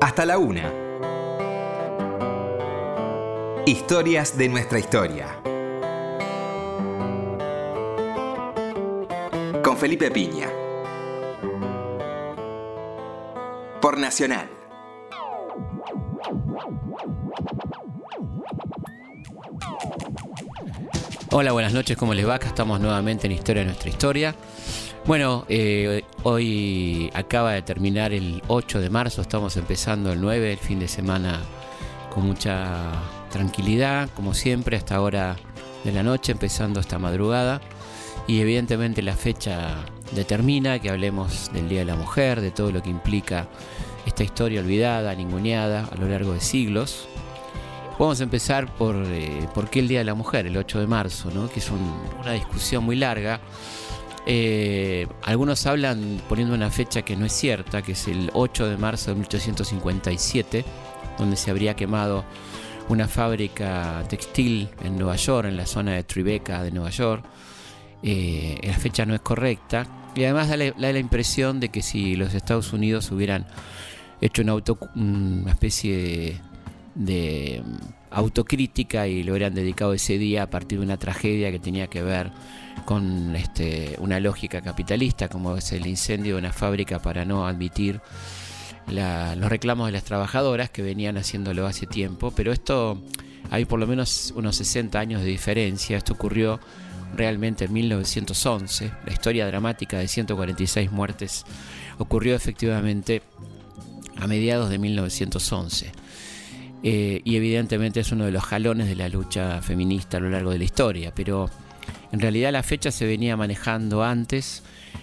Hasta la una. Historias de nuestra historia. Con Felipe Piña. Por Nacional. Hola, buenas noches, ¿cómo les va? Acá estamos nuevamente en Historia de nuestra historia. Bueno, eh, hoy acaba de terminar el 8 de marzo, estamos empezando el 9, el fin de semana con mucha tranquilidad, como siempre, hasta ahora de la noche, empezando esta madrugada. Y evidentemente la fecha determina que hablemos del Día de la Mujer, de todo lo que implica esta historia olvidada, ninguneada a lo largo de siglos. Vamos a empezar por eh, por qué el Día de la Mujer, el 8 de marzo, que es una discusión muy larga. Eh, algunos hablan poniendo una fecha que no es cierta, que es el 8 de marzo de 1857, donde se habría quemado una fábrica textil en Nueva York, en la zona de Tribeca de Nueva York. Eh, la fecha no es correcta y además da la, impresión de que si los Estados Unidos hubieran hecho una, auto, una especie de autocrítica y lo hubieran dedicado ese día a partir de una tragedia que tenía que ver con este, una lógica capitalista, como es el incendio de una fábrica para no admitir los reclamos de las trabajadoras que venían haciéndolo hace tiempo. Pero esto, hay por lo menos unos 60 años de diferencia. Esto ocurrió realmente en 1911. La historia dramática de 146 muertes ocurrió efectivamente a mediados de 1911. Eh, y evidentemente es uno de los jalones de la lucha feminista a lo largo de la historia, pero en realidad la fecha se venía manejando antes,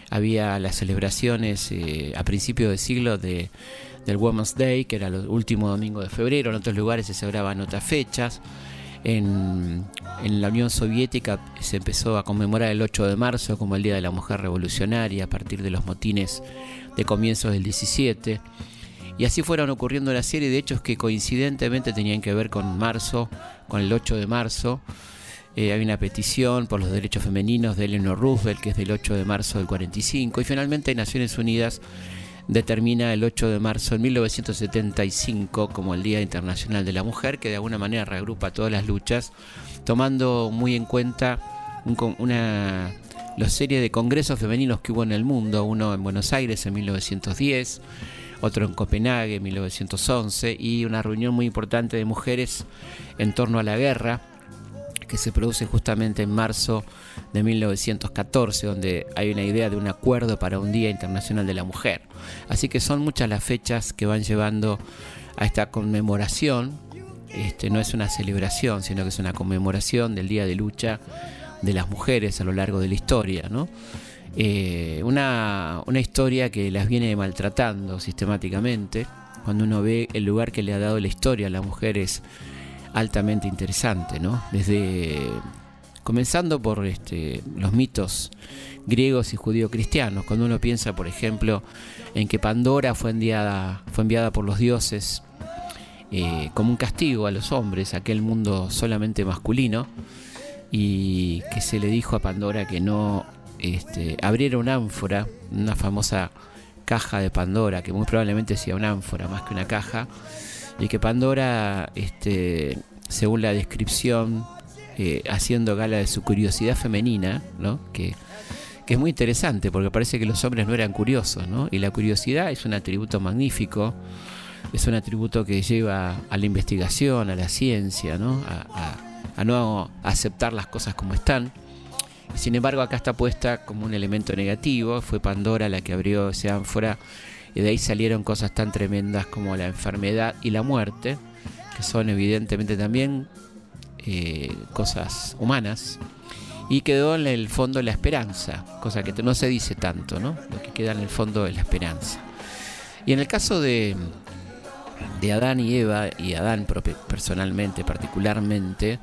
había las celebraciones eh, a principios de siglo de, del Women's Day, que era el último domingo de febrero, en otros lugares se celebraban otras fechas. En, la Unión Soviética se empezó a conmemorar el 8 de marzo como el Día de la Mujer Revolucionaria a partir de los motines de comienzos del 17. Y así fueron ocurriendo una serie de hechos que coincidentemente tenían que ver con marzo, con el 8 de marzo. Eh, hay una petición por los derechos femeninos de Eleanor Roosevelt, que es del 8 de marzo del 45. Y finalmente Naciones Unidas determina el 8 de marzo de 1975 como el Día Internacional de la Mujer, que de alguna manera reagrupa todas las luchas, tomando muy en cuenta una la serie de congresos femeninos que hubo en el mundo, uno en Buenos Aires en 1910, otro en Copenhague en 1911 y una reunión muy importante de mujeres en torno a la guerra que se produce justamente en marzo de 1914, donde hay una idea de un acuerdo para un Día Internacional de la Mujer. Así que son muchas las fechas que van llevando a esta conmemoración. Este, no es una celebración, sino que es una conmemoración del Día de Lucha de las Mujeres a lo largo de la historia. ¿no? Eh, una, historia que las viene maltratando sistemáticamente. Cuando uno ve el lugar que le ha dado la historia a la mujer es altamente interesante, ¿no? Desde comenzando por este, los mitos griegos y judío-cristianos, cuando uno piensa, por ejemplo, en que Pandora fue enviada, fue enviada por los dioses eh, como un castigo a los hombres, aquel mundo solamente masculino, y que se le dijo a Pandora que no este, abriera una ánfora, una famosa caja de Pandora, que muy probablemente sea una ánfora más que una caja, y que Pandora, este, según la descripción, eh, haciendo gala de su curiosidad femenina, ¿no? que, que es muy interesante porque parece que los hombres no eran curiosos, ¿no? y la curiosidad es un atributo magnífico, es un atributo que lleva a la investigación, a la ciencia, ¿no? a no aceptar las cosas como están. Sin embargo, acá está puesta como un elemento negativo. Fue Pandora la que abrió ese ánfora y de ahí salieron cosas tan tremendas como la enfermedad y la muerte, que son evidentemente también eh, cosas humanas. Y quedó en el fondo la esperanza, cosa que no se dice tanto, ¿no? Lo que queda en el fondo es la esperanza. Y en el caso de, de Adán y Eva, y Adán personalmente, particularmente,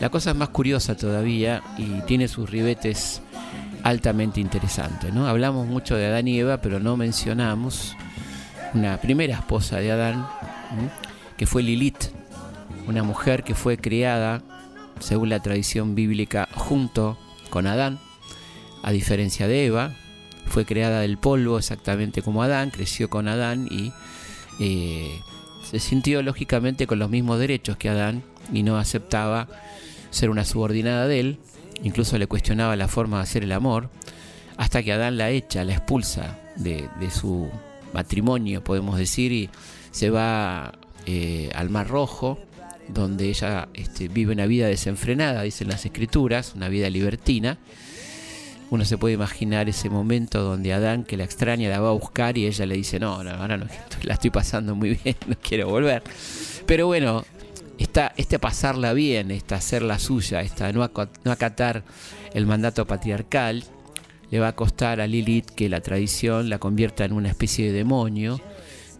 la cosa es más curiosa todavía y tiene sus ribetes altamente interesantes. ¿no? Hablamos mucho de Adán y Eva, pero no mencionamos una primera esposa de Adán, que fue Lilith, una mujer que fue criada, según la tradición bíblica, junto con Adán, a diferencia de Eva, fue creada del polvo exactamente como Adán, creció con Adán y eh, se sintió lógicamente con los mismos derechos que Adán y no aceptaba ser una subordinada de él, incluso le cuestionaba la forma de hacer el amor, hasta que Adán la echa, la expulsa de, su matrimonio, podemos decir, y se va eh, al Mar Rojo, donde ella este, vive una vida desenfrenada, dicen las escrituras, una vida libertina. Uno se puede imaginar ese momento donde Adán, que la extraña, la va a buscar y ella le dice, no, no ahora no, la estoy pasando muy bien, no quiero volver. Pero bueno, esta, este pasarla bien, esta hacerla suya, esta no, acatar el mandato patriarcal, le va a costar a Lilith que la tradición la convierta en una especie de demonio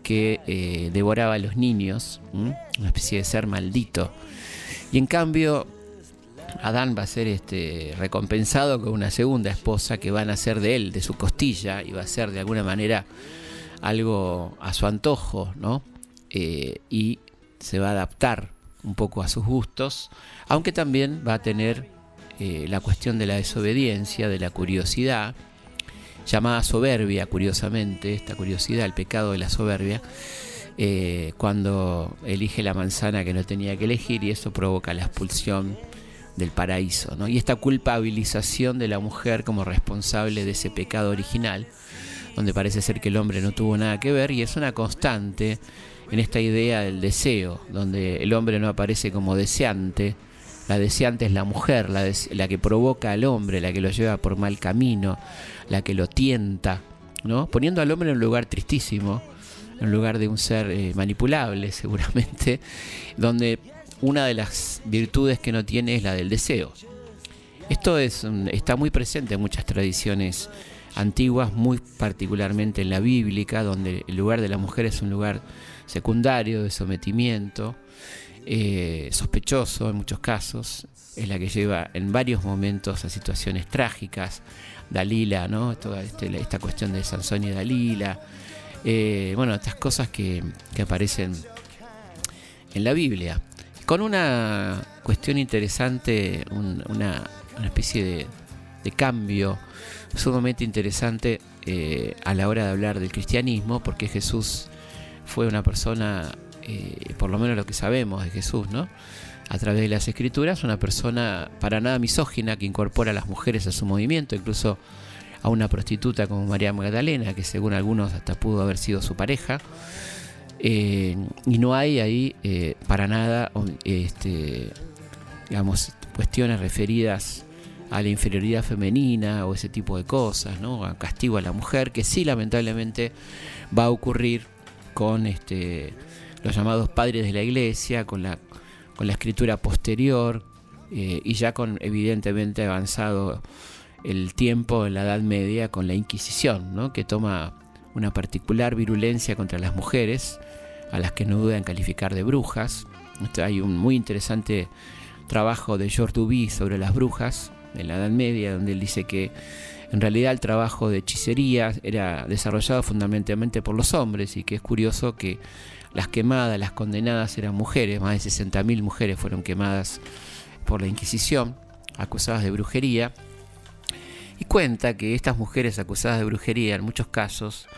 que eh, devoraba a los niños, una especie de ser maldito. Y en cambio, Adán va a ser este, recompensado con una segunda esposa que va a nacer de él, de su costilla, y va a ser de alguna manera algo a su antojo, ¿no? Eh, y se va a adaptar un poco a sus gustos, aunque también va a tener eh, la cuestión de la desobediencia, de la curiosidad, llamada soberbia, curiosamente, esta curiosidad, el pecado de la soberbia, eh, cuando elige la manzana que no tenía que elegir y eso provoca la expulsión del paraíso. ¿no? Y esta culpabilización de la mujer como responsable de ese pecado original, donde parece ser que el hombre no tuvo nada que ver, y es una constante en esta idea del deseo, donde el hombre no aparece como deseante, la deseante es la mujer, la, que provoca al hombre, la que lo lleva por mal camino, la que lo tienta, ¿no? Poniendo al hombre en un lugar tristísimo, en lugar de un ser eh, manipulable, seguramente, donde una de las virtudes que no tiene es la del deseo. Esto es, está muy presente en muchas tradiciones antiguas, muy particularmente en la bíblica, donde el lugar de la mujer es un lugar secundario de sometimiento, eh, sospechoso en muchos casos, es la que lleva en varios momentos a situaciones trágicas. Dalila, ¿no? Toda este, esta cuestión de Sansón y Dalila. Eh, bueno, estas cosas que, aparecen en la Biblia. Con una cuestión interesante, una, especie de, cambio sumamente interesante eh, a la hora de hablar del cristianismo, porque Jesús fue una persona eh, por lo menos lo que sabemos de Jesús, ¿no? A través de las escrituras, una persona para nada misógina que incorpora a las mujeres a su movimiento, incluso a una prostituta como María Magdalena, que según algunos hasta pudo haber sido su pareja. Eh, y no hay ahí eh, para nada, este, digamos, cuestiones referidas a la inferioridad femenina o ese tipo de cosas, ¿no? Castigo a la mujer, que sí lamentablemente va a ocurrir con este los llamados padres de la iglesia, con la, con la escritura posterior eh, y ya con evidentemente avanzado el tiempo en la Edad Media con la Inquisición, ¿no? que toma una particular virulencia contra las mujeres, a las que no duda en calificar de brujas. Hay un muy interesante trabajo de George Duby sobre las brujas en la Edad Media, donde él dice que en realidad el trabajo de hechicería era desarrollado fundamentalmente por los hombres y que es curioso que las quemadas, las condenadas eran mujeres, más de 60.000 mujeres fueron quemadas por la Inquisición, acusadas de brujería. Y cuenta que estas mujeres acusadas de brujería en muchos casos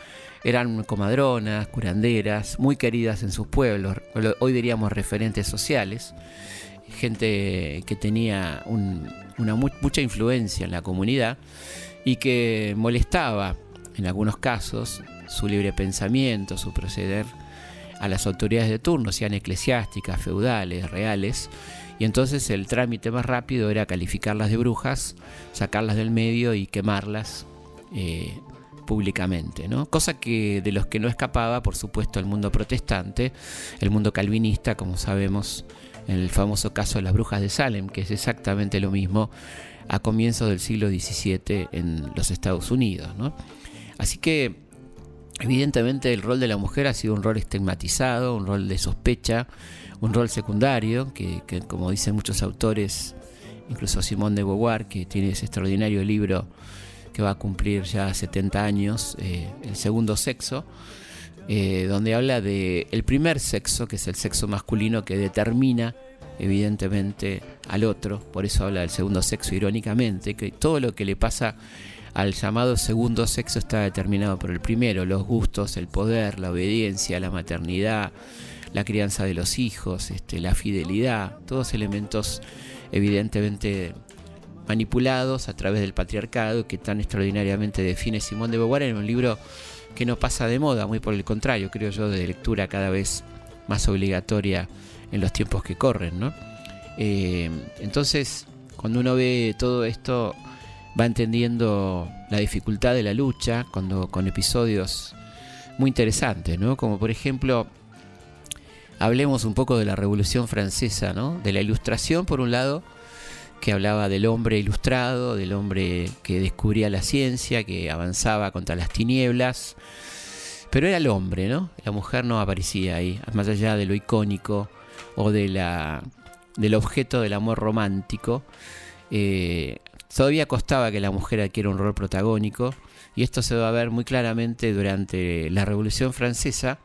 eran comadronas, curanderas, muy queridas en sus pueblos, hoy diríamos referentes sociales, gente que tenía una mucha influencia en la comunidad y que molestaba en algunos casos su libre pensamiento, su proceder a las autoridades de turno, sean eclesiásticas, feudales, reales, y entonces el trámite más rápido era calificarlas de brujas, sacarlas del medio y quemarlas eh, públicamente, ¿no? Cosa que de los que no escapaba, por supuesto, el mundo protestante, el mundo calvinista, como sabemos, en el famoso caso de las brujas de Salem, que es exactamente lo mismo a comienzos del siglo XVII en los Estados Unidos. Así que Evidentemente el rol de la mujer ha sido un rol estigmatizado, un rol de sospecha, un rol secundario, que, como dicen muchos autores, incluso Simón de Beauvoir, que tiene ese extraordinario libro que va a cumplir ya 70 años, eh, El segundo sexo, eh, donde habla de el primer sexo, que es el sexo masculino que determina evidentemente al otro, por eso habla del segundo sexo irónicamente, que todo lo que le pasa al llamado segundo sexo está determinado por el primero, los gustos, el poder, la obediencia, la maternidad, la crianza de los hijos, este, la fidelidad, todos elementos evidentemente manipulados a través del patriarcado que tan extraordinariamente define Simón de Beauvoir en un libro que no pasa de moda, muy por el contrario, creo yo, de lectura cada vez más obligatoria en los tiempos que corren, ¿no? Eh, entonces, cuando uno ve todo esto, va entendiendo la dificultad de la lucha, cuando con episodios muy interesantes, ¿no? Como por ejemplo, hablemos un poco de la Revolución Francesa, ¿no? De la Ilustración, por un lado, que hablaba del hombre ilustrado, del hombre que descubría la ciencia, que avanzaba contra las tinieblas. Pero era el hombre, ¿no? La mujer no aparecía ahí, más allá de lo icónico o de la, del objeto del amor romántico. Eh, todavía costaba que la mujer adquiera un rol protagónico, y esto se va a ver muy claramente durante la Revolución Francesa,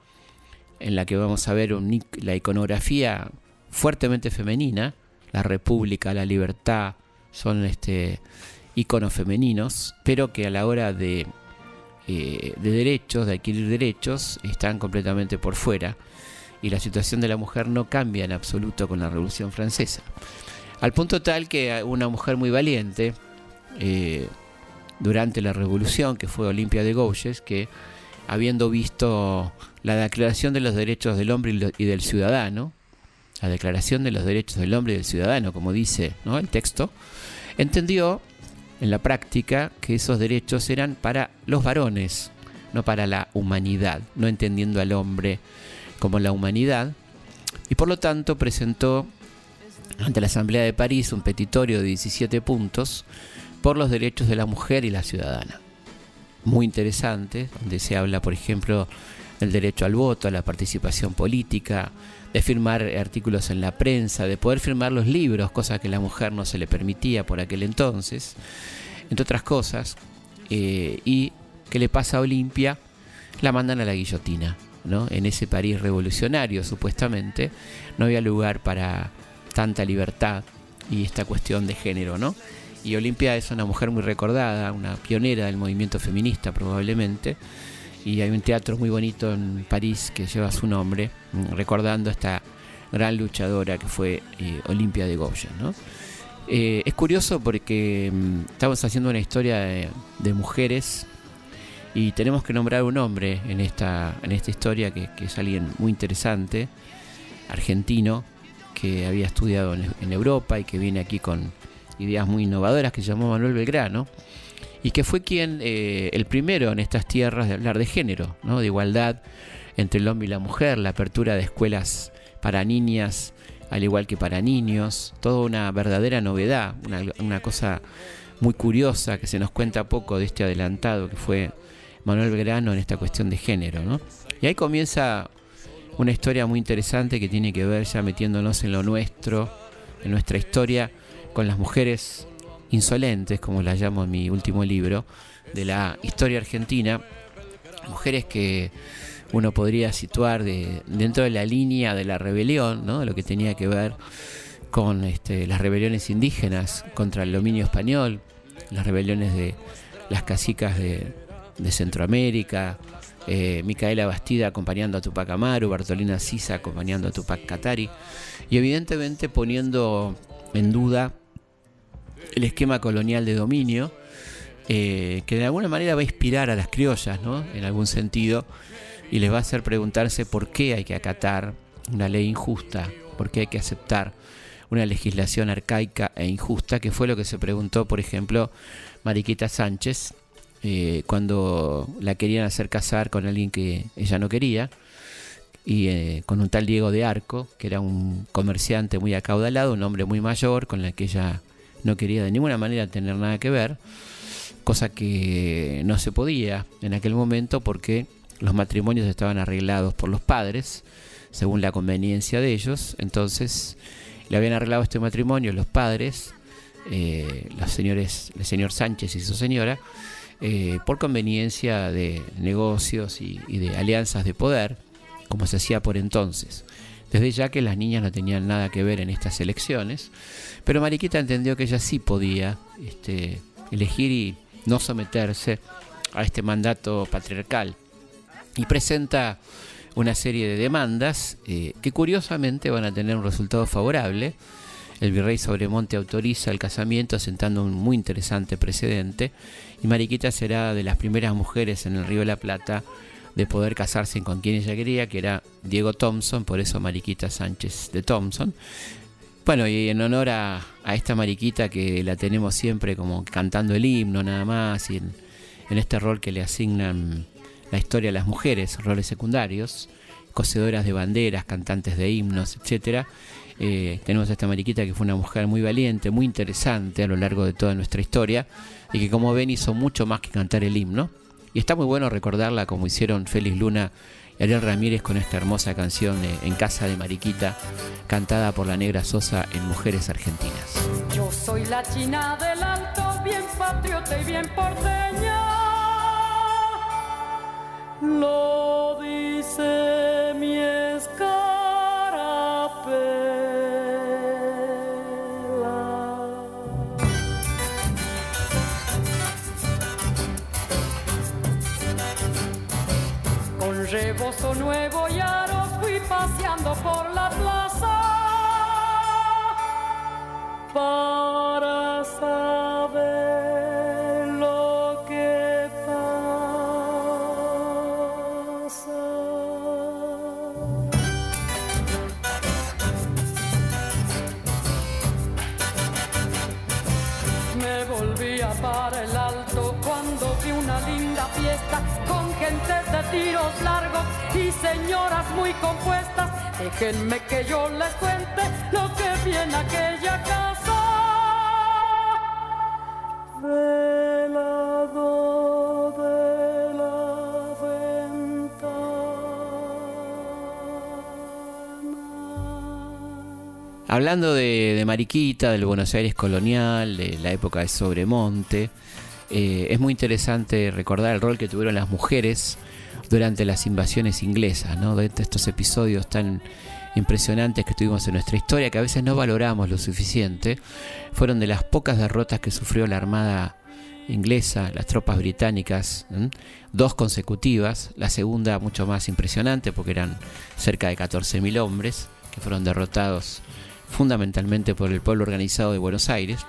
en la que vamos a ver la iconografía fuertemente femenina, la república, la libertad, son este, iconos femeninos, pero que a la hora de, eh, de derechos, de adquirir derechos, están completamente por fuera. Y la situación de la mujer no cambia en absoluto con la Revolución Francesa. Al punto tal que una mujer muy valiente, eh, durante la Revolución, que fue Olimpia de Gouges, que habiendo visto la Declaración de los Derechos del Hombre y del Ciudadano, la Declaración de los Derechos del Hombre y del Ciudadano, como dice ¿no? el texto, entendió en la práctica que esos derechos eran para los varones, no para la humanidad, no entendiendo al hombre como la humanidad, y por lo tanto presentó ante la Asamblea de París un petitorio de 17 puntos por los derechos de la mujer y la ciudadana. Muy interesante, donde se habla, por ejemplo, del derecho al voto, a la participación política, de firmar artículos en la prensa, de poder firmar los libros, cosa que la mujer no se le permitía por aquel entonces, entre otras cosas. Eh, y que le pasa a Olimpia, la mandan a la guillotina. En ese París revolucionario, supuestamente, no había lugar para tanta libertad y esta cuestión de género, ¿no? Y Olimpia es una mujer muy recordada, una pionera del movimiento feminista probablemente, y hay un teatro muy bonito en París que lleva su nombre, mm, recordando a esta gran luchadora que fue eh, Olimpia de Goya. Eh, es curioso porque mm, estamos haciendo una historia de, mujeres y tenemos que nombrar un hombre en esta, en esta historia que, es alguien muy interesante, argentino, que había estudiado en, Europa y que viene aquí con ideas muy innovadoras, que se llamó Manuel Belgrano y que fue quien eh, el primero en estas tierras de hablar de género, ¿no? de igualdad entre el hombre y la mujer, la apertura de escuelas para niñas al igual que para niños, toda una verdadera novedad, una, cosa muy curiosa que se nos cuenta poco de este adelantado que fue Manuel Belgrano en esta cuestión de género. ¿no? Y ahí comienza una historia muy interesante que tiene que ver ya metiéndonos en lo nuestro, en nuestra historia, con las mujeres insolentes, como la llamo en mi último libro, de la historia argentina, mujeres que uno podría situar de, dentro de la línea de la rebelión, ¿no? lo que tenía que ver con este, las rebeliones indígenas contra el dominio español, las rebeliones de las casicas de, Centroamérica, eh, Micaela Bastida acompañando a Tupac Amaru, Bartolina Sisa acompañando a Tupac Katari, y evidentemente poniendo en duda el esquema colonial de dominio, eh, que de alguna manera va a inspirar a las criollas, ¿no? En algún sentido, y les va a hacer preguntarse por qué hay que acatar una ley injusta, por qué hay que aceptar una legislación arcaica e injusta, que fue lo que se preguntó, por ejemplo, Mariquita Sánchez, eh, cuando la querían hacer casar con alguien que ella no quería, y eh, con un tal Diego de Arco, que era un comerciante muy acaudalado, un hombre muy mayor, con la que ella no quería de ninguna manera tener nada que ver, cosa que no se podía en aquel momento porque los matrimonios estaban arreglados por los padres, según la conveniencia de ellos, entonces le habían arreglado este matrimonio los padres, eh, los señores, el señor Sánchez y su señora, eh, por conveniencia de negocios y de alianzas de poder, como se hacía por entonces desde ya que las niñas no tenían nada que ver en estas elecciones, pero Mariquita entendió que ella sí podía este, elegir y, no someterse a este mandato patriarcal. Y presenta una serie de demandas eh, que curiosamente van a tener un resultado favorable. El virrey Sobremonte autoriza el casamiento sentando un muy interesante precedente y Mariquita será de las primeras mujeres en el Río de la Plata de poder casarse con quien ella quería, que era Diego Thompson, por eso Mariquita Sánchez de Thompson. Bueno, y en honor a, esta Mariquita que la tenemos siempre como cantando el himno nada más y en, este rol que le asignan la historia a las mujeres, roles secundarios, cosedoras de banderas, cantantes de himnos, etcétera. Eh, tenemos a esta Mariquita que fue una mujer muy valiente, muy interesante a lo largo de toda nuestra historia y que como ven hizo mucho más que cantar el himno. Y está muy bueno recordarla como hicieron Félix Luna y Ariel Ramírez con esta hermosa canción En Casa de Mariquita, cantada por la Negra Sosa en Mujeres Argentinas. Yo soy la china del alto, bien patriota y bien porteña. Lo dice mi rebozo por la plaza para saber lo que pasa. Me volvía para el alto cuando vi una linda fiesta gentes de tiros largos y señoras muy compuestas. Déjenme que yo les cuente lo que vi en aquella casa. Velado de la ventana. Hablando de, de Mariquita, del Buenos Aires colonial, de la época de Sobremonte, eh, es muy interesante recordar el rol que tuvieron las mujeres durante las invasiones inglesas, ¿no? de estos episodios tan impresionantes que tuvimos en nuestra historia, que a veces no valoramos lo suficiente, fueron de las pocas derrotas que sufrió la Armada inglesa, las tropas británicas, dos consecutivas, la segunda mucho más impresionante porque eran cerca de 14.000 hombres que fueron derrotados fundamentalmente por el pueblo organizado de Buenos Aires.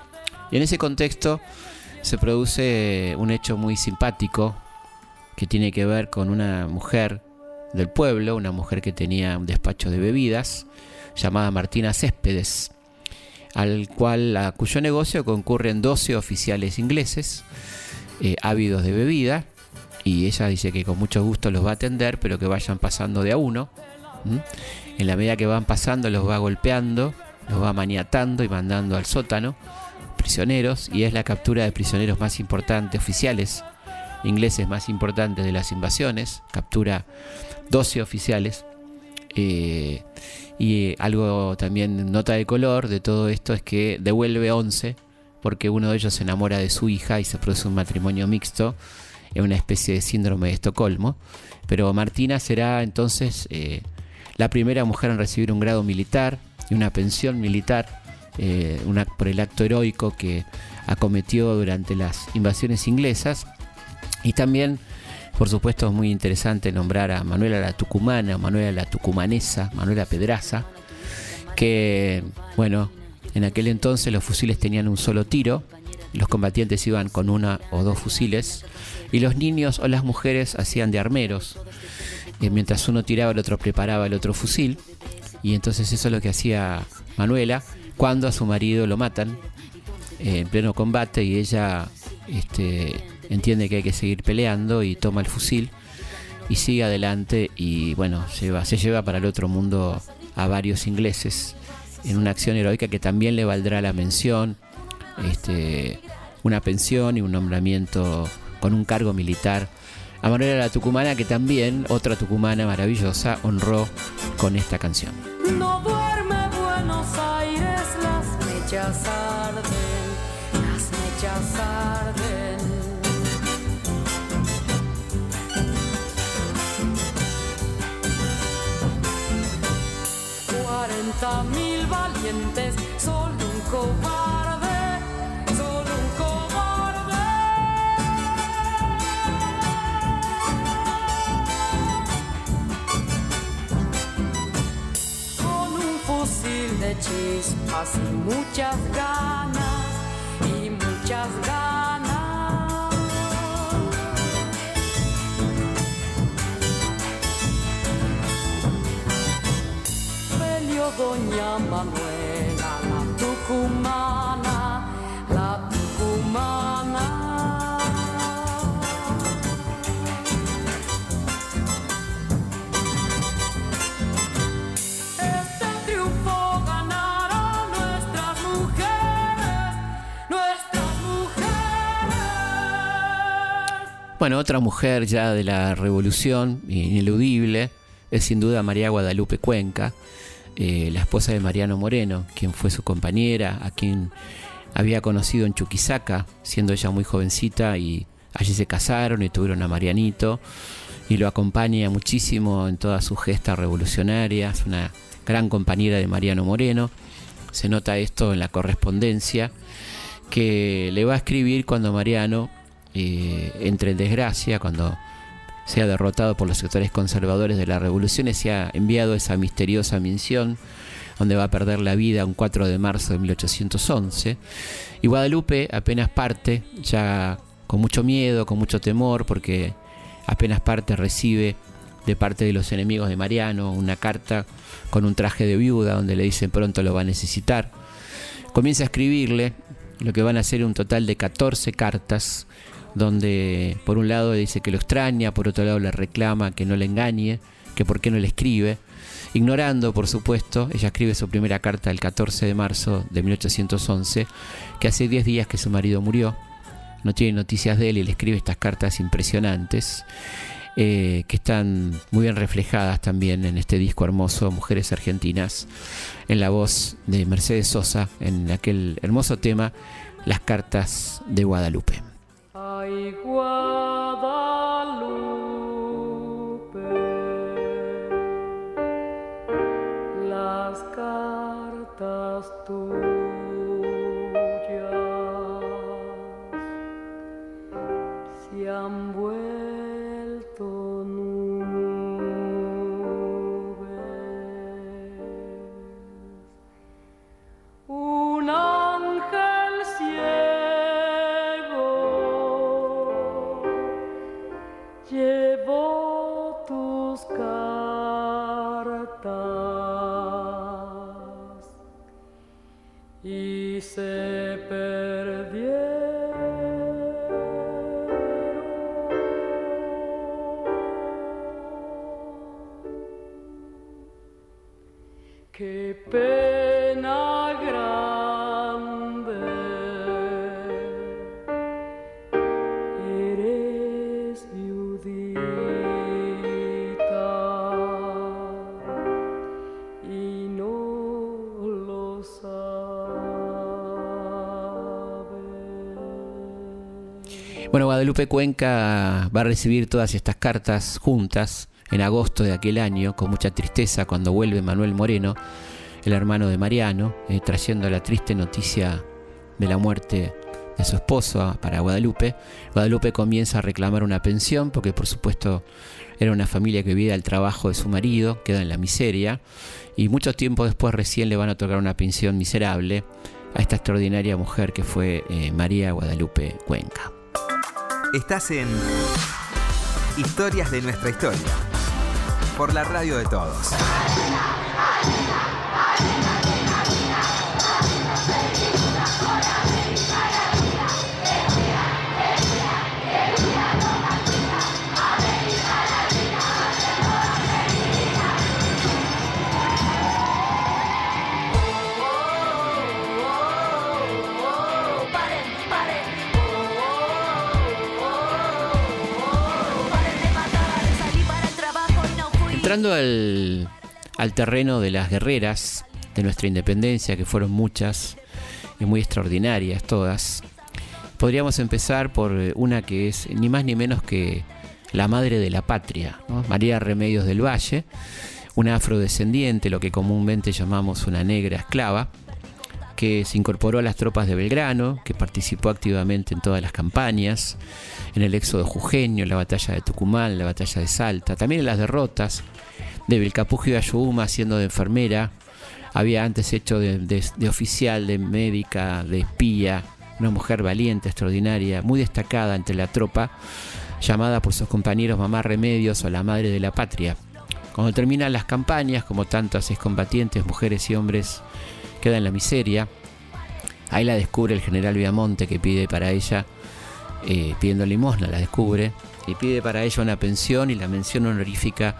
Y en ese contexto se produce un hecho muy simpático que tiene que ver con una mujer del pueblo, una mujer que tenía un despacho de bebidas, llamada Martina Céspedes, al cual, a cuyo negocio concurren 12 oficiales ingleses eh, ávidos de bebida, y ella dice que con mucho gusto los va a atender, pero que vayan pasando de a uno. En la medida que van pasando los va golpeando, los va maniatando y mandando al sótano prisioneros y es la captura de prisioneros más importantes, oficiales ingleses más importantes de las invasiones, captura 12 oficiales. Eh, y algo también nota de color de todo esto es que devuelve 11 porque uno de ellos se enamora de su hija y se produce un matrimonio mixto, en una especie de síndrome de Estocolmo. Pero Martina será entonces eh, la primera mujer en recibir un grado militar y una pensión militar eh, por el acto heroico que acometió durante las invasiones inglesas. Y también, por supuesto, es muy interesante nombrar a Manuela la Tucumana, Manuela la Tucumanesa, Manuela Pedraza, que, bueno, en aquel entonces los fusiles tenían un solo tiro, los combatientes iban con una o dos fusiles, y los niños o las mujeres hacían de armeros. Eh, mientras uno tiraba, el otro preparaba el otro fusil. Y entonces eso es lo que hacía Manuela cuando a su marido lo matan eh, en pleno combate y ella este, entiende que hay que seguir peleando y toma el fusil y sigue adelante y bueno, se lleva para el otro mundo a varios ingleses en una acción heroica que también le valdrá la mención, este, una pensión y un nombramiento con un cargo militar a Manuela la Tucumana que también, otra tucumana maravillosa, honró con esta canción. No duerme Buenos Aires mechas arden, las mechas arden. Mil valientes, solo un cobarde, solo un cobarde. Con un fusil de chispas y muchas ganas, y muchas ganas. Doña Manuela, la tucumana, la tucumana. Este triunfo ganaron nuestras mujeres, nuestras mujeres. Bueno, otra mujer ya de la revolución, ineludible, es sin duda María Guadalupe Cuenca, eh, la esposa de Mariano Moreno, quien fue su compañera, a quien había conocido en Chuquisaca, siendo ella muy jovencita, y allí se casaron y tuvieron a Marianito, y lo acompaña muchísimo en toda su gesta revolucionaria, es una gran compañera de Mariano Moreno, se nota esto en la correspondencia, que le va a escribir cuando Mariano eh, entre en desgracia, cuando sea derrotado por los sectores conservadores de la revolución y se ha enviado esa misteriosa misión donde va a perder la vida un 4 de marzo de 1811. Y Guadalupe apenas parte, ya con mucho miedo, con mucho temor, porque apenas parte recibe de parte de los enemigos de Mariano una carta con un traje de viuda donde le dicen pronto lo va a necesitar. Comienza a escribirle lo que van a ser un total de 14 cartas donde por un lado dice que lo extraña, por otro lado le reclama que no le engañe, que por qué no le escribe. Ignorando, por supuesto, ella escribe su primera carta el 14 de marzo de 1811, que hace 10 días que su marido murió, no tiene noticias de él y le escribe estas cartas impresionantes, eh, que están muy bien reflejadas también en este disco hermoso, Mujeres Argentinas, en la voz de Mercedes Sosa, en aquel hermoso tema, Las Cartas de Guadalupe. Ay, Guadalupe, las cartas tuyas Bueno, Guadalupe Cuenca va a recibir todas estas cartas juntas en agosto de aquel año, con mucha tristeza, cuando vuelve Manuel Moreno, el hermano de Mariano, eh, trayendo la triste noticia de la muerte de su esposo para Guadalupe. Guadalupe comienza a reclamar una pensión, porque por supuesto era una familia que vivía del trabajo de su marido, queda en la miseria, y mucho tiempo después recién le van a tocar una pensión miserable a esta extraordinaria mujer que fue eh, María Guadalupe Cuenca. Estás en Historias de nuestra historia. Por la radio de todos. Entrando al, terreno de las guerreras de nuestra independencia, que fueron muchas y muy extraordinarias todas, podríamos empezar por eh, una que es ni más ni menos que la madre de la patria. María Remedios del Valle, una afrodescendiente, lo que comúnmente llamamos una negra esclava, que se incorporó a las tropas de Belgrano, que participó activamente en todas las campañas, en el éxodo jujeño, en la batalla de Tucumán, la batalla de Salta, también en las derrotas de Belcapugio y Ayuma siendo de enfermera había antes hecho de, de oficial, de médica, de espía, una mujer valiente, extraordinaria, muy destacada entre la tropa, llamada por sus compañeros Mamá Remedios o la Madre de la Patria. Cuando terminan las campañas, como tantos excombatientes, mujeres y hombres quedan en la miseria, ahí la descubre el general Viamonte que pide para ella, eh, pidiendo limosna, la descubre, y pide para ella una pensión y la mención honorífica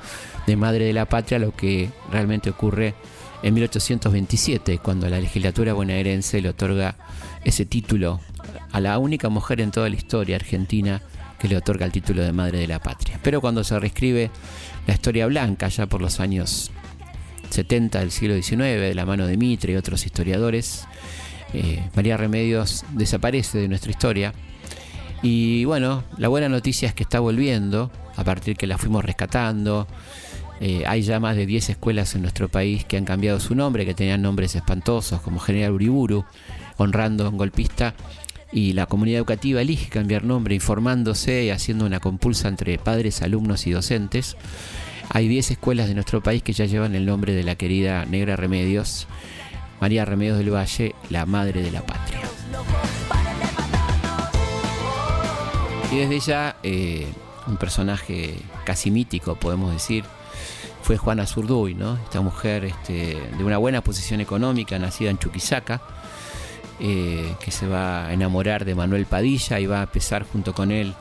de Madre de la Patria, lo que realmente ocurre en 1827, cuando la legislatura bonaerense le otorga ese título a la única mujer en toda la historia argentina que le otorga el título de Madre de la Patria. Pero cuando se reescribe la historia blanca, ya por los años 70 del siglo XIX, de la mano de Mitre y otros historiadores, eh, María Remedios desaparece de nuestra historia. Y bueno, la buena noticia es que está volviendo, a partir que la fuimos rescatando, eh, hay ya más de 10 escuelas en nuestro país que han cambiado su nombre, que tenían nombres espantosos, como General Uriburu, honrando a un golpista. Y la comunidad educativa elige cambiar nombre, informándose y haciendo una compulsa entre padres, alumnos y docentes. Hay 10 escuelas de nuestro país que ya llevan el nombre de la querida Negra Remedios, María Remedios del Valle, la madre de la patria. Y desde ya, eh, un personaje casi mítico, podemos decir, fue Juana Zurduy, ¿no? Esta mujer este, de una buena posición económica, nacida en Chuquisaca, eh, que se va a enamorar de Manuel Padilla y va a empezar junto con él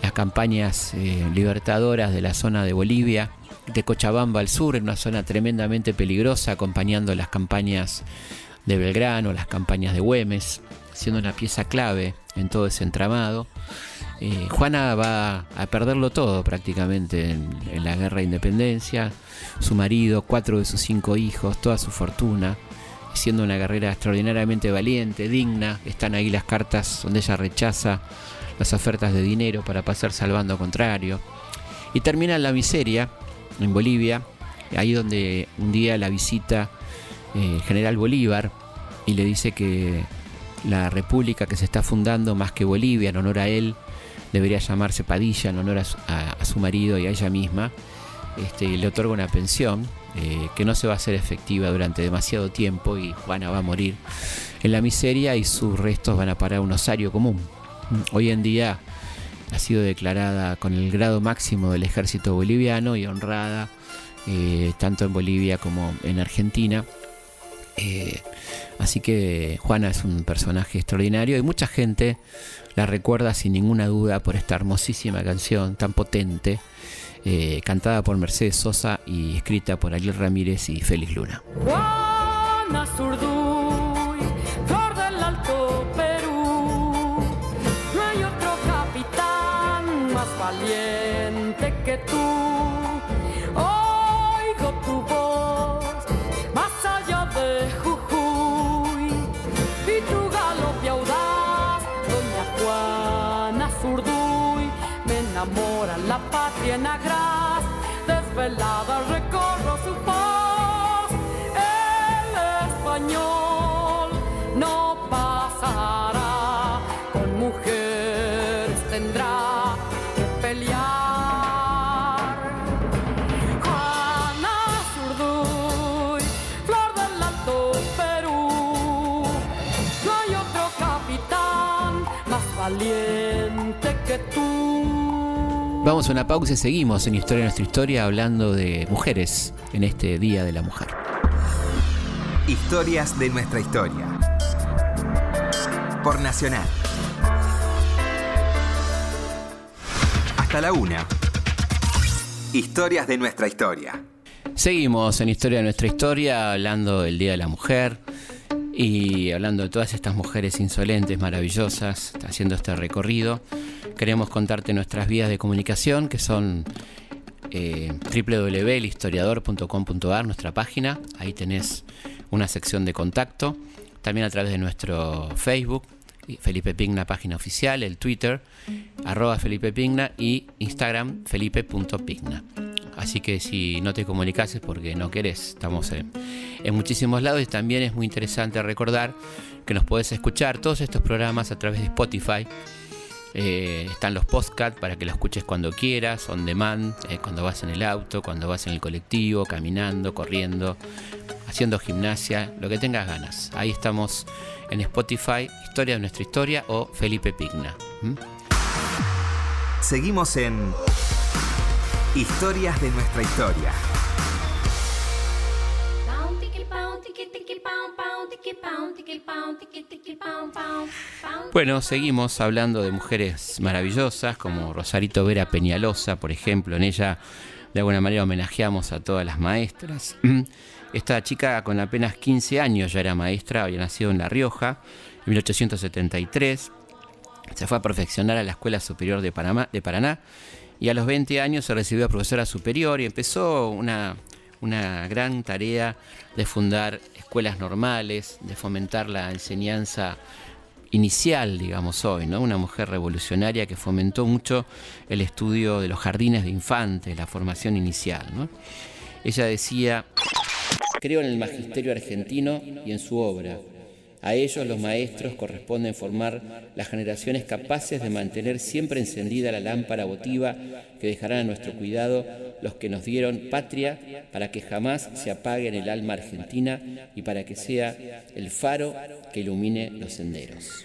las campañas eh, libertadoras de la zona de Bolivia, de Cochabamba al sur, en una zona tremendamente peligrosa, acompañando las campañas de Belgrano, las campañas de Güemes, siendo una pieza clave en todo ese entramado. Eh, Juana va a perderlo todo prácticamente en, la guerra de independencia, su marido, cuatro de sus cinco hijos, toda su fortuna, siendo una guerrera extraordinariamente valiente, digna. Están ahí las cartas donde ella rechaza las ofertas de dinero para pasar salvando contrario. Y termina en la miseria, en Bolivia, ahí donde un día la visita el eh, general Bolívar y le dice que la república que se está fundando más que Bolivia en honor a él debería llamarse Padilla en honor a su, marido y a ella misma. Este, le otorga una pensión eh, que no se va a hacer efectiva durante demasiado tiempo y Juana va a morir en la miseria y sus restos van a parar a un osario común. Hoy en día ha sido declarada con el grado máximo del ejército boliviano y honrada eh, tanto en Bolivia como en Argentina. Eh, así que Juana es un personaje extraordinario y mucha gente la recuerda sin ninguna duda por esta hermosísima canción tan potente, eh, cantada por Mercedes Sosa y escrita por Ariel Ramírez y Félix Luna. Juana valiente que tú. Vamos a una pausa y seguimos en Historia de nuestra historia hablando de mujeres en este Día de la Mujer. Historias de nuestra historia. Por Nacional. Hasta la una. Historias de nuestra historia. Seguimos en Historia de nuestra historia hablando del Día de la Mujer y hablando de todas estas mujeres insolentes, maravillosas, haciendo este recorrido. Queremos contarte nuestras vías de comunicación, que son eh, nuestra página. Ahí tenés una sección de contacto. También a través de nuestro Facebook, Felipe Pigna, página oficial, el Twitter, arroba Felipe Pigna y Instagram, felipe.pigna. Así que si no te comunicas es porque no querés. Estamos en, muchísimos lados y también es muy interesante recordar que nos puedes escuchar todos estos programas a través de Spotify eh, están los podcasts para que los escuches cuando quieras, on demand, eh, cuando vas en el auto, cuando vas en el colectivo, caminando, corriendo, haciendo gimnasia, lo que tengas ganas. Ahí estamos en Spotify, Historia de nuestra historia o Felipe Pigna. Seguimos en Historias de nuestra historia. Bueno, seguimos hablando de mujeres maravillosas como Rosarito Vera Peñalosa, por ejemplo. En ella, de alguna manera, homenajeamos a todas las maestras. Esta chica con apenas 15 años ya era maestra, había nacido en La Rioja, en 1873. Se fue a perfeccionar a la Escuela Superior de, de Paraná y a los 20 años se recibió a profesora superior y empezó una, una gran tarea de fundar escuelas normales, de fomentar la enseñanza inicial, digamos hoy, ¿no? Una mujer revolucionaria que fomentó mucho el estudio de los jardines de infantes, la formación inicial, Ella decía, creo en el magisterio argentino y en su obra. A ellos los maestros corresponden formar las generaciones capaces de mantener siempre encendida la lámpara votiva que dejarán a nuestro cuidado los que nos dieron patria para que jamás se apague en el alma argentina y para que sea el faro que ilumine los senderos.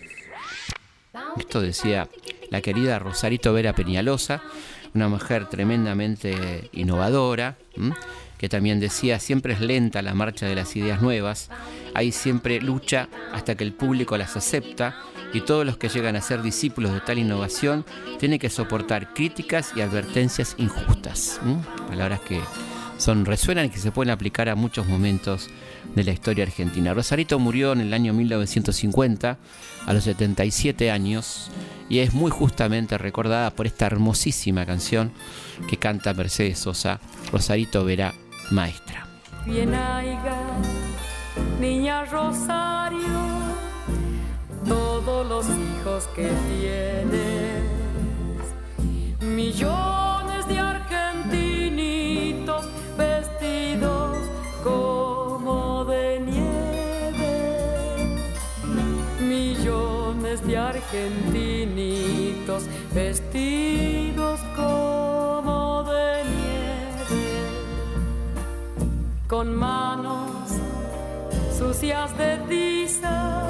Esto decía la querida Rosarito Vera Peñalosa, una mujer tremendamente innovadora, que también decía, siempre es lenta la marcha de las ideas nuevas, hay siempre lucha hasta que el público las acepta y todos los que llegan a ser discípulos de tal innovación tienen que soportar críticas y advertencias injustas. Palabras que son resuenan y que se pueden aplicar a muchos momentos de la historia argentina. Rosarito murió en el año 1950 a los 77 años y es muy justamente recordada por esta hermosísima canción que canta Mercedes Sosa, Rosarito Vera, maestra. Bien niña Rosario, todos los hijos que tienes, millones de argentinitos vestidos como de nieve, millones de argentinitos vestidos con manos sucias de tiza,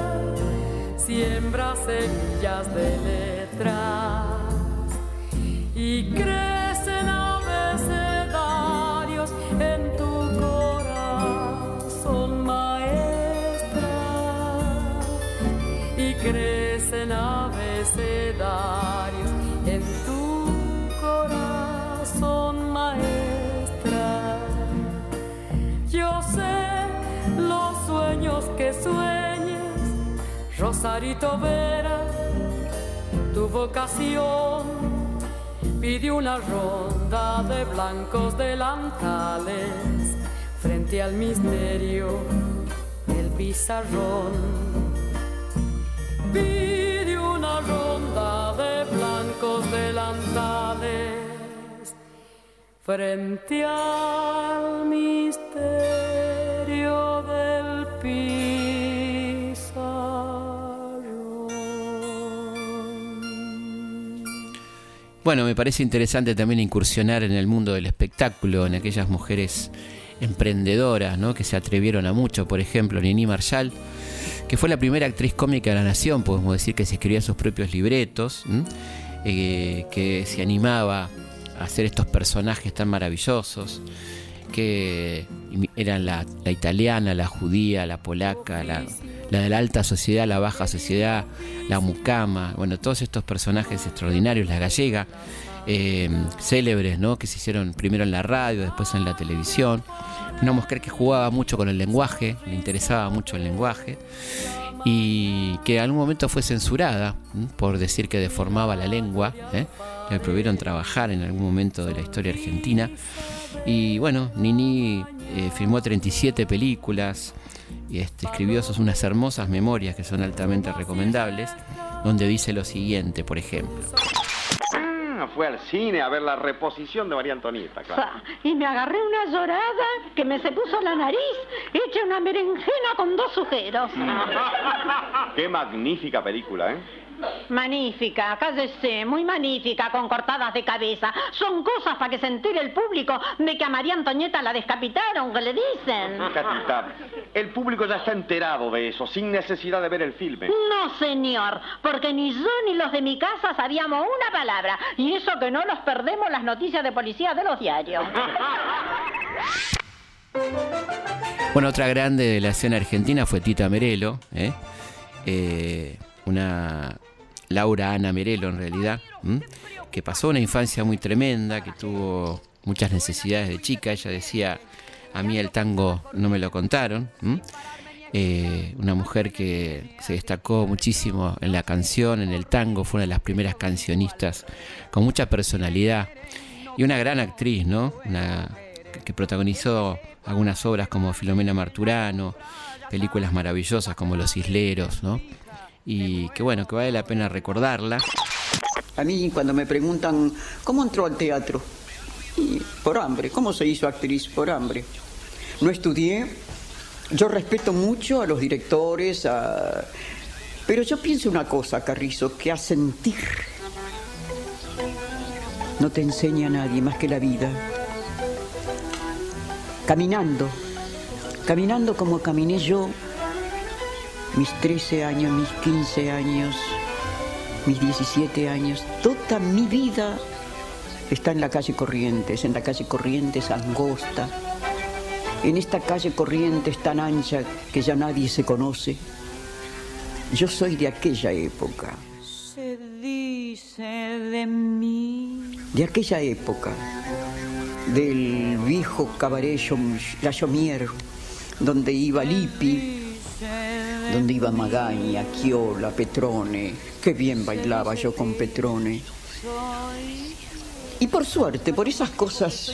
siembra semillas de letras Rosarito Vera, tu vocación pide una ronda de blancos delantales frente al misterio del pizarrón. Pide una ronda de blancos delantales frente al misterio bueno, me parece interesante también incursionar en el mundo del espectáculo, en aquellas mujeres emprendedoras, ¿no? que se atrevieron a mucho, por ejemplo, Nini Marshall, que fue la primera actriz cómica de la nación, podemos decir que se escribía sus propios libretos, eh, que se animaba a hacer estos personajes tan maravillosos que eran la, italiana, la judía, la polaca, la, de la alta sociedad, la baja sociedad, la mucama, bueno, todos estos personajes extraordinarios, la gallega, eh, célebres, ¿no? Que se hicieron primero en la radio, después en la televisión. Una mujer que jugaba mucho con el lenguaje, le interesaba mucho el lenguaje y que en algún momento fue censurada por decir que deformaba la lengua. ¿eh? Le prohibieron trabajar en algún momento de la historia argentina. Y bueno, Nini eh, filmó 37 películas y este, escribió unas hermosas memorias que son altamente recomendables, donde dice lo siguiente, por ejemplo. Ah, fue al cine a ver la reposición de María Antonieta, claro. y me agarré una llorada que me se puso la nariz, hecha una berenjena con dos sujeros. Qué magnífica película, ¿eh? Magnífica, cállese, muy magnífica, con cortadas de cabeza. Son cosas para que se entere el público de que a María Antonieta la descapitaron, que le dicen. Catita, el público ya está enterado de eso, sin necesidad de ver el filme. No, señor, porque ni yo ni los de mi casa sabíamos una palabra. Y eso que no nos perdemos las noticias de policía de los diarios. Bueno, otra grande de la escena argentina fue Tita Merelo, ¿eh? Eh, una Laura Ana Merelo en realidad, que pasó una infancia muy tremenda, que tuvo muchas necesidades de chica. Ella decía, a mí el tango no me lo contaron. Eh, una mujer que se destacó muchísimo en la canción, en el tango, fue una de las primeras cancionistas con mucha personalidad y una gran actriz, ¿no? Una, que protagonizó algunas obras como Filomena Marturano, películas maravillosas como Los Isleros, ¿no? Y que bueno, que vale la pena recordarla. A mí cuando me preguntan cómo entró al teatro, por hambre, ¿cómo se hizo actriz? Por hambre. No estudié, yo respeto mucho a los directores, a- pero yo pienso una cosa, Carrizo, que a sentir no te enseña a nadie más que la vida. Caminando, caminando como caminé yo, mis 13 años, mis 15 años, mis 17 años, toda mi vida está en la calle Corrientes, en la calle Corrientes angosta, en esta calle Corrientes tan ancha que ya nadie se conoce. Yo soy de aquella época, Se dice de mí. de aquella época, del viejo cabaret La Chomier, donde iba Lippi, donde iba Magaña, Chiola, Petrone. Qué bien bailaba yo con Petrone. Y por suerte, por esas cosas,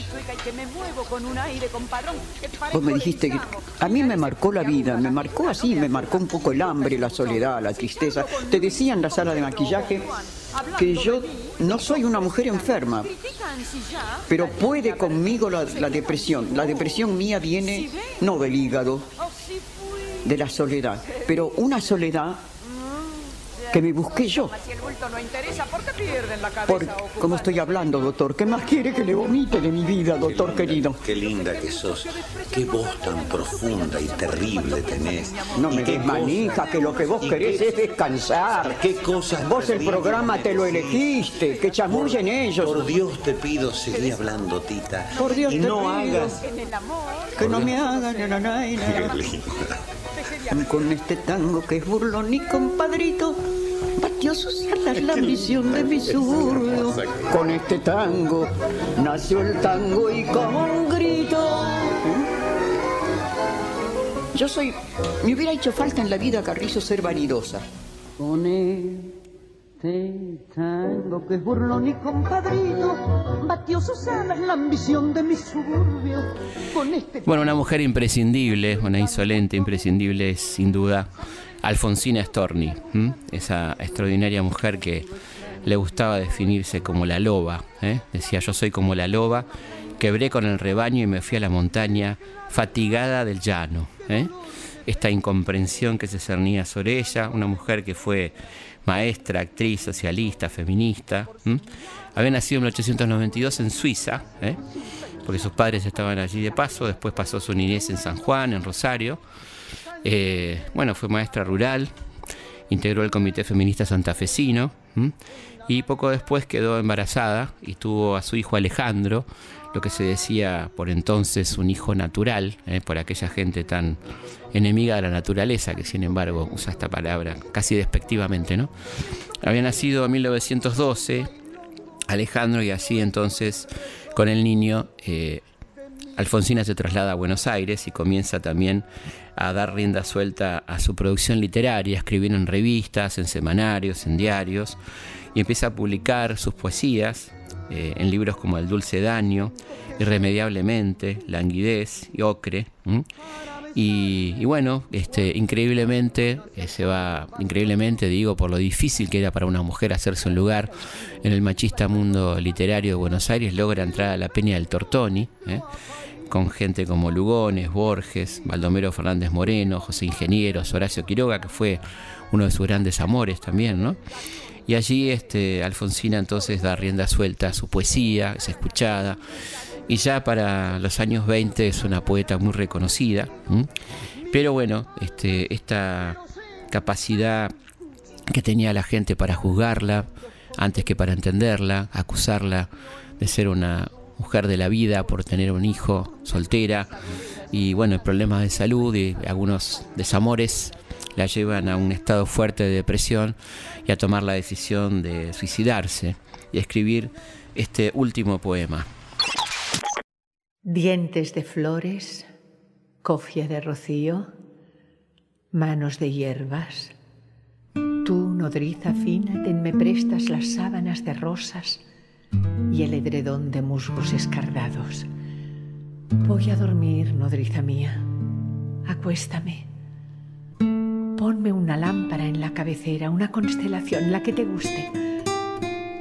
vos me dijiste que a mí me marcó la vida, me marcó así, me marcó un poco el hambre, la soledad, la tristeza. Te decía en la sala de maquillaje que yo no soy una mujer enferma, pero puede conmigo la, la depresión. La depresión mía viene no del hígado, de la soledad, pero una soledad que me busqué yo. Si el bulto no interesa, ¿por qué pierden la cabeza? Por, ocupada? ¿Cómo estoy hablando, doctor? ¿Qué más quiere que le vomite de mi vida, doctor querido? Qué linda que sos. Qué voz tan profunda y terrible tenés. No me qué des manija, que lo que vos querés qué- es descansar. ¿Qué cosas Vos el programa te lo elegiste, que chamullen ellos. Por Dios te pido, seguí hablando, Tita. Por Dios y te no pido. hagas. Que no me hagan. Qué linda. Con este tango que es burlón y compadrito, batió sus alas la ambición de mi suburbio. Con este tango nació el tango y como un grito. Yo soy. Me hubiera hecho falta en la vida, Carrizo, ser vanidosa. Con este que es burlón y batió sus la ambición de mi suburbio. Con este Bueno, una mujer imprescindible, una insolente imprescindible es sin duda Alfonsina Storni, esa extraordinaria mujer que le gustaba definirse como la loba. ¿eh? Decía, yo soy como la loba, quebré con el rebaño y me fui a la montaña, fatigada del llano. ¿eh? Esta incomprensión que se cernía sobre ella, una mujer que fue maestra, actriz, socialista, feminista. Había nacido en 1892 en Suiza, ¿eh? porque sus padres estaban allí de paso, después pasó su niñez en San Juan, en Rosario. Eh, bueno, fue maestra rural, integró el Comité Feminista Santafesino y poco después quedó embarazada y tuvo a su hijo Alejandro, lo que se decía por entonces un hijo natural, ¿eh? por aquella gente tan enemiga de la naturaleza que sin embargo usa esta palabra casi despectivamente, ¿no? Había nacido en 1912 Alejandro y así entonces con el niño eh, Alfonsina se traslada a Buenos Aires y comienza también a dar rienda suelta a su producción literaria, a en revistas, en semanarios, en diarios, y empieza a publicar sus poesías eh, en libros como El Dulce Daño, Irremediablemente, Languidez y Ocre. y bueno, este, increíblemente, eh, se va, increíblemente digo, por lo difícil que era para una mujer hacerse un lugar en el machista mundo literario de Buenos Aires, logra entrar a la Peña del Tortoni, ¿eh? con gente como Lugones, Borges, Baldomero Fernández Moreno, José Ingenieros, Horacio Quiroga, que fue uno de sus grandes amores también, ¿no? Y allí este, Alfonsina entonces da rienda suelta a su poesía, es escuchada, y ya para los años 20 es una poeta muy reconocida. Pero bueno, este, esta capacidad que tenía la gente para juzgarla, antes que para entenderla, acusarla de ser una mujer de la vida por tener un hijo soltera y bueno, problemas de salud y algunos desamores la llevan a un estado fuerte de depresión y a tomar la decisión de suicidarse y escribir este último poema. Dientes de flores, cofia de rocío, manos de hierbas. Tú, nodriza fina, tenme prestas las sábanas de rosas y el edredón de musgos escardados. Voy a dormir, nodriza mía. Acuéstame. Ponme una lámpara en la cabecera, una constelación, la que te guste.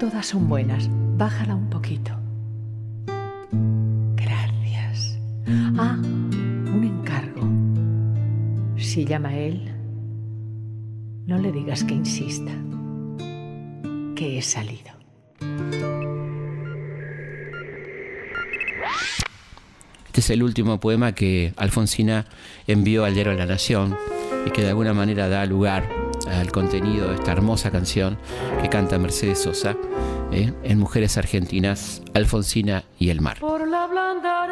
Todas son buenas. Bájala un poquito. Ah, un encargo. Si llama él, no le digas que insista, que he salido. Es el último poema que Alfonsina envió al diario La Nación y que de alguna manera da lugar al contenido de esta hermosa canción que canta Mercedes Sosa ¿eh? en Mujeres Argentinas, Alfonsina y el mar. Por la blanda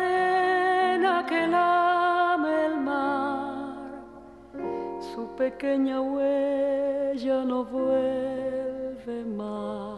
que lame el mar, su pequeña huella no vuelve más.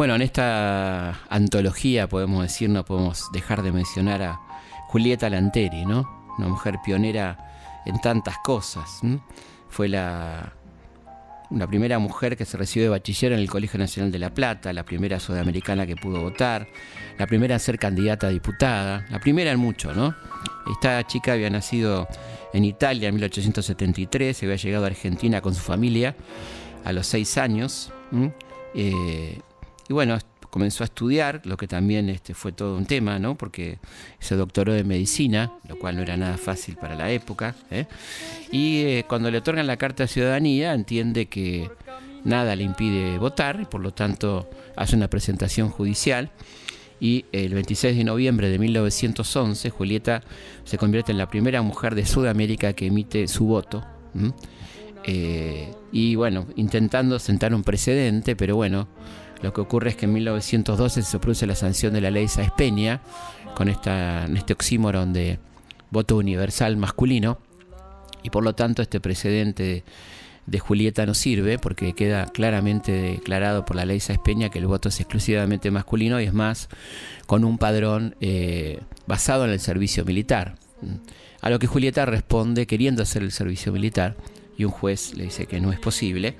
Bueno, en esta antología podemos decir, no podemos dejar de mencionar a Julieta Lanteri, ¿no? Una mujer pionera en tantas cosas. Fue la primera mujer que se recibió de bachiller en el Colegio Nacional de La Plata, la primera sudamericana que pudo votar, la primera en ser candidata a diputada, la primera en mucho, ¿no? Esta chica había nacido en Italia en 1873, se había llegado a Argentina con su familia a los seis años. Y bueno, comenzó a estudiar, lo que también este, fue todo un tema, ¿no? porque se doctoró en medicina, lo cual no era nada fácil para la época. ¿eh? Y eh, cuando le otorgan la carta de ciudadanía, entiende que nada le impide votar, y por lo tanto hace una presentación judicial. Y el 26 de noviembre de 1911, Julieta se convierte en la primera mujer de Sudamérica que emite su voto. Eh, y bueno, intentando sentar un precedente, pero bueno, lo que ocurre es que en 1912 se produce la sanción de la ley Sáez Peña, con esta, este oxímoron de voto universal masculino, y por lo tanto este precedente de, Julieta no sirve, porque queda claramente declarado por la ley Sáez Peña que el voto es exclusivamente masculino y es más con un padrón eh, basado en el servicio militar. A lo que Julieta responde queriendo hacer el servicio militar, y un juez le dice que no es posible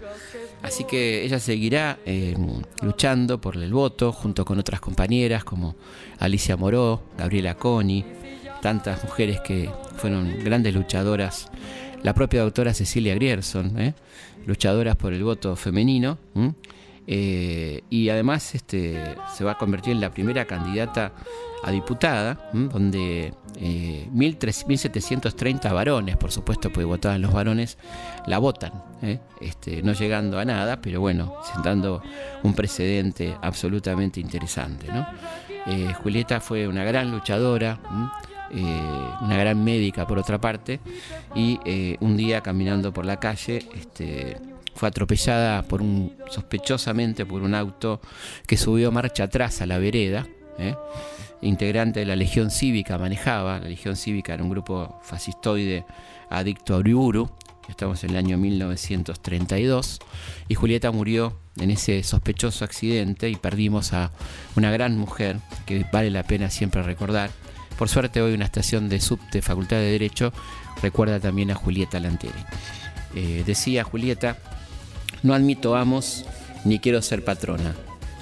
Así que ella seguirá eh, luchando por el voto junto con otras compañeras como Alicia Moró, Gabriela Coni, tantas mujeres que fueron grandes luchadoras. La propia doctora Cecilia Grierson, ¿eh? luchadoras por el voto femenino. Y además este, se va a convertir en la primera candidata a diputada, donde eh, 1.730 varones, por supuesto, porque votaban los varones, la votan, ¿eh? este, no llegando a nada, pero bueno, sentando un precedente absolutamente interesante. Eh, Julieta fue una gran luchadora, una gran médica por otra parte, y un día caminando por la calle, este, fue atropellada por un sospechosamente por un auto que subió marcha atrás a la vereda. ¿eh? Integrante de la Legión Cívica manejaba. La Legión Cívica era un grupo fascistoide adicto a Uriburu. Estamos en el año 1932 y Julieta murió en ese sospechoso accidente y perdimos a una gran mujer que vale la pena siempre recordar. Por suerte hoy una estación de subte Facultad de Derecho recuerda también a Julieta Lanteri. Eh, decía Julieta, no admito amos ni quiero ser patrona.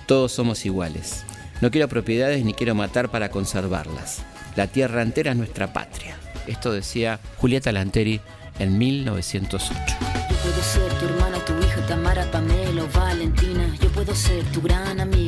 Todos somos iguales. No quiero propiedades ni quiero matar para conservarlas. La tierra entera es nuestra patria. Esto decía Julieta Lanteri en 1908. Yo puedo ser tu hermana, tu hija, Tamara, Pamela Valentina. Yo puedo ser tu gran amiga,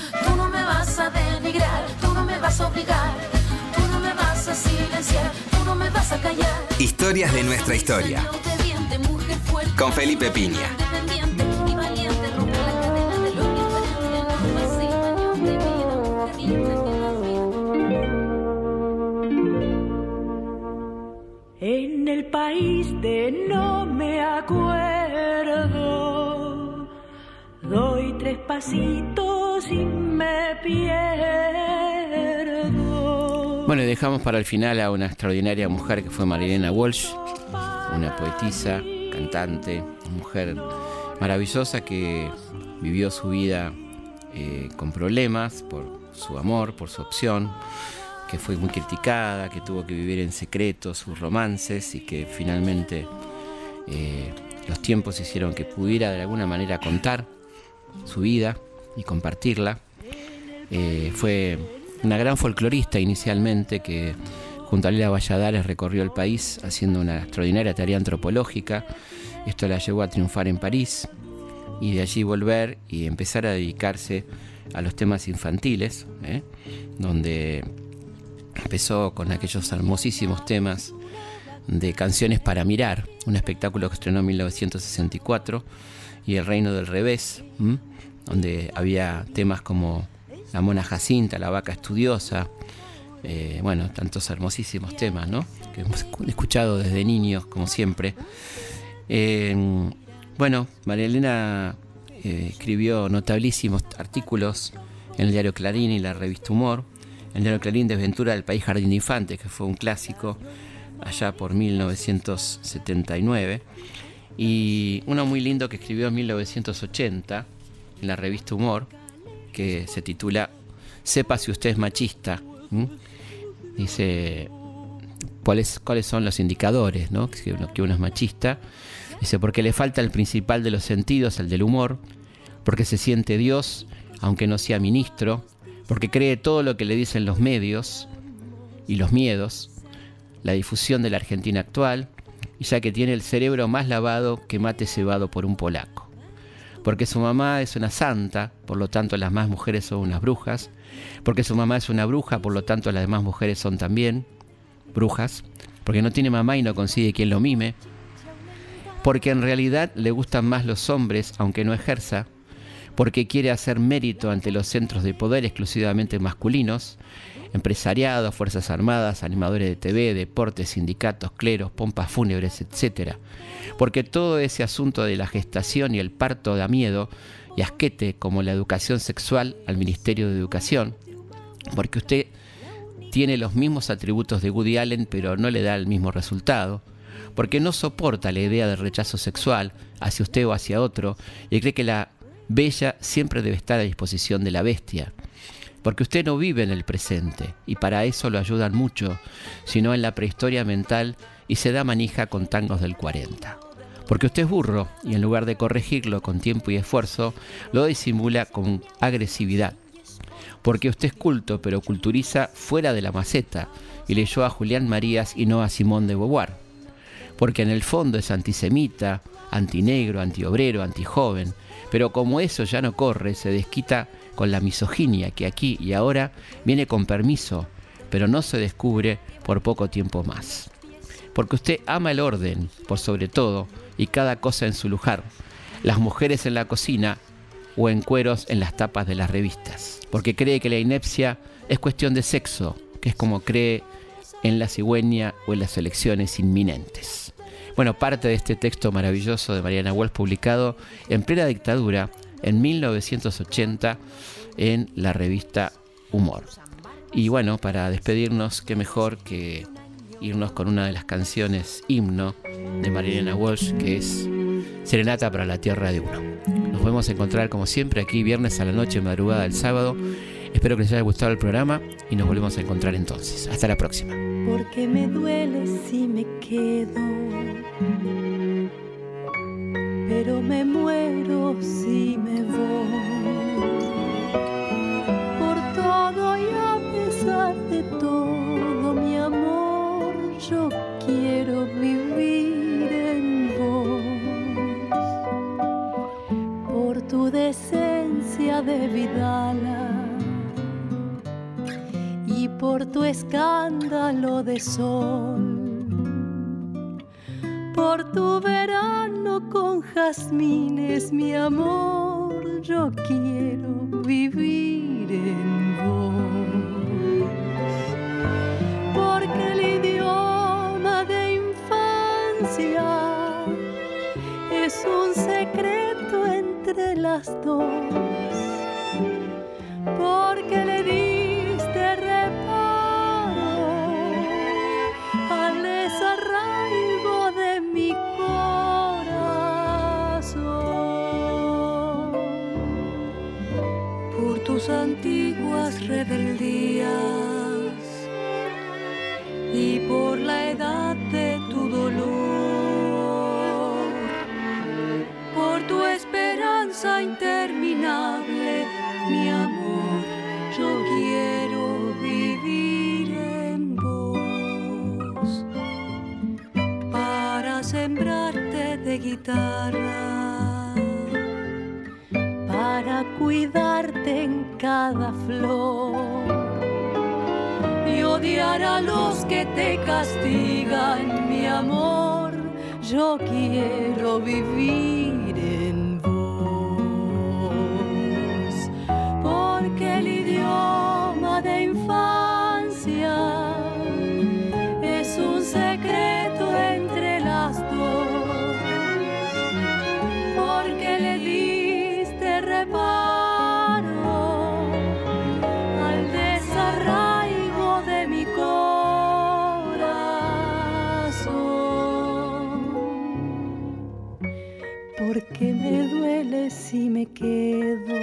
Tú no me vas a denigrar, tú no me vas a obligar. Tú no me vas a silenciar, tú no me vas a callar. Historias de nuestra historia. Con Felipe Piña. En el país de no me acuerdo, doy tres pasitos y me pierdo. Bueno, dejamos para el final a una extraordinaria mujer que fue Marilena Walsh, una poetisa, cantante, mujer maravillosa que vivió su vida eh, con problemas por su amor, por su opción, que fue muy criticada, que tuvo que vivir en secreto sus romances y que finalmente eh, los tiempos hicieron que pudiera de alguna manera contar su vida y compartirla. Eh, fue una gran folclorista inicialmente que junto a Lila Valladares recorrió el país haciendo una extraordinaria tarea antropológica. Esto la llevó a triunfar en París y de allí volver y empezar a dedicarse a los temas infantiles, ¿eh? donde empezó con aquellos hermosísimos temas de Canciones para Mirar, un espectáculo que estrenó en 1964, y El Reino del Revés, donde había temas como La Mona Jacinta, La Vaca Estudiosa, eh, bueno, tantos hermosísimos temas, ¿no? Que hemos escuchado desde niños, como siempre. Eh, bueno, María Elena eh, escribió notabilísimos artículos en el diario Clarín y la revista Humor. El diario Clarín, Desventura del País Jardín de Infantes, que fue un clásico allá por 1979. Y uno muy lindo que escribió en 1980 en la revista Humor, que se titula Sepa si usted es machista. Dice cuáles, cuáles son los indicadores ¿no? que, uno, que uno es machista. Dice, porque le falta el principal de los sentidos, el del humor, porque se siente Dios, aunque no sea ministro, porque cree todo lo que le dicen los medios y los miedos, la difusión de la Argentina actual, ya que tiene el cerebro más lavado que mate cebado por un polaco. Porque su mamá es una santa, por lo tanto las más mujeres son unas brujas. Porque su mamá es una bruja, por lo tanto las demás mujeres son también brujas. Porque no tiene mamá y no consigue quien lo mime. Porque en realidad le gustan más los hombres, aunque no ejerza. porque quiere hacer mérito ante los centros de poder exclusivamente masculinos, empresariado, fuerzas armadas, animadores de TV, deportes, sindicatos, cleros, pompas fúnebres, etc. Porque todo ese asunto de la gestación y el parto da miedo y asquete como la educación sexual al Ministerio de Educación, porque usted tiene los mismos atributos de Woody Allen pero no le da el mismo resultado, porque no soporta la idea de rechazo sexual hacia usted o hacia otro y cree que la bella siempre debe estar a disposición de la bestia, porque usted no vive en el presente y para eso lo ayudan mucho, sino en la prehistoria mental y se da manija con tangos del 40. Porque usted es burro y en lugar de corregirlo con tiempo y esfuerzo, lo disimula con agresividad. Porque usted es culto pero culturiza fuera de la maceta y leyó a Julián Marías y no a Simón de Beauvoir. Porque en el fondo es antisemita, antinegro, antiobrero, antijoven, pero como eso ya no corre, se desquita con la misoginia que aquí y ahora viene con permiso, pero no se descubre por poco tiempo más. Porque usted ama el orden, por sobre todo, y cada cosa en su lugar, las mujeres en la cocina o en cueros en las tapas de las revistas. Porque cree que la inepcia es cuestión de sexo, que es como cree en la cigüeña o en las elecciones inminentes. Bueno, parte de este texto maravilloso de Mariana Wells publicado en plena dictadura en 1980 en la revista Humor. Y bueno, para despedirnos, qué mejor que irnos con una de las canciones himno de Mariana Walsh, que es Serenata para la Tierra de Uno. Nos podemos encontrar como siempre aquí viernes a la noche, madrugada del sábado. Espero que les haya gustado el programa y nos volvemos a encontrar entonces. Hasta la próxima. Porque me duele si me quedo, pero me muero si me voy. Por todo y a pesar de todo, mi amor, yo quiero vivir en vos. Por tu decencia de vidala y por tu escándalo de sol. Por tu verano con jazmines, mi amor, yo quiero vivir en vos. Porque el idioma de infancia es un secreto entre las dos. Porque le diste antiguas rebeldías. Y por la edad de tu dolor, por tu esperanza interminable, mi amor, yo quiero vivir en vos. Para sembrarte de guitarra, para cuidarte en cada flor y odiar a los que te castigan, mi amor. Yo quiero vivir si me quedo,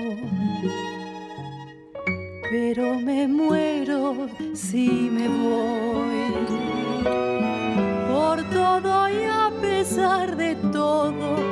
pero me muero si me voy. Por todo y a pesar de todo